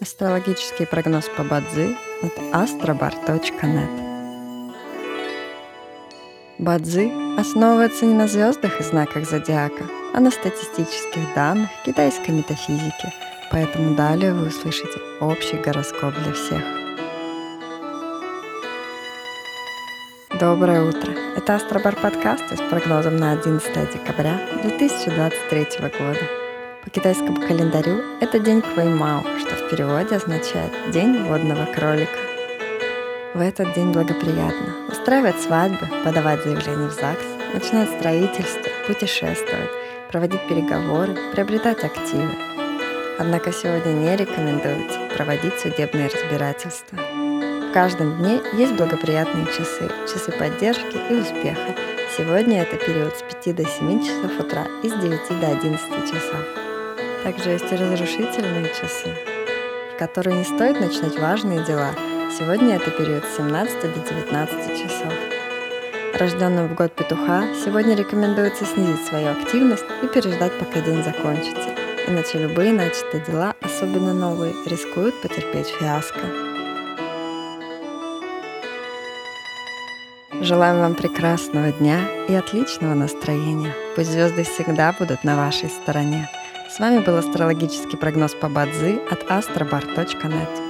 Астрологический прогноз по Бадзи от astrobar.net Бадзи основывается не на звездах и знаках зодиака, а на статистических данных китайской метафизики, поэтому далее вы услышите общий гороскоп для всех. Доброе утро! Это Астробар подкасты с прогнозом на 11 декабря 2023 года. По китайскому календарю это день Квеймао, что в переводе означает «день водного кролика». В этот день благоприятно устраивать свадьбы, подавать заявления в ЗАГС, начинать строительство, путешествовать, проводить переговоры, приобретать активы. Однако сегодня не рекомендуется проводить судебные разбирательства. В каждом дне есть благоприятные часы, часы поддержки и успеха. Сегодня это период с 5 до 7 часов утра и с 9 до 11 часов. Также есть и разрушительные часы, в которые не стоит начинать важные дела. Сегодня это период с 17 до 19 часов. Рожденным в год петуха сегодня рекомендуется снизить свою активность и переждать, пока день закончится. Иначе любые начатые дела, особенно новые, рискуют потерпеть фиаско. Желаем вам прекрасного дня и отличного настроения. Пусть звезды всегда будут на вашей стороне. С вами был астрологический прогноз по Бадзи от astrobar.net.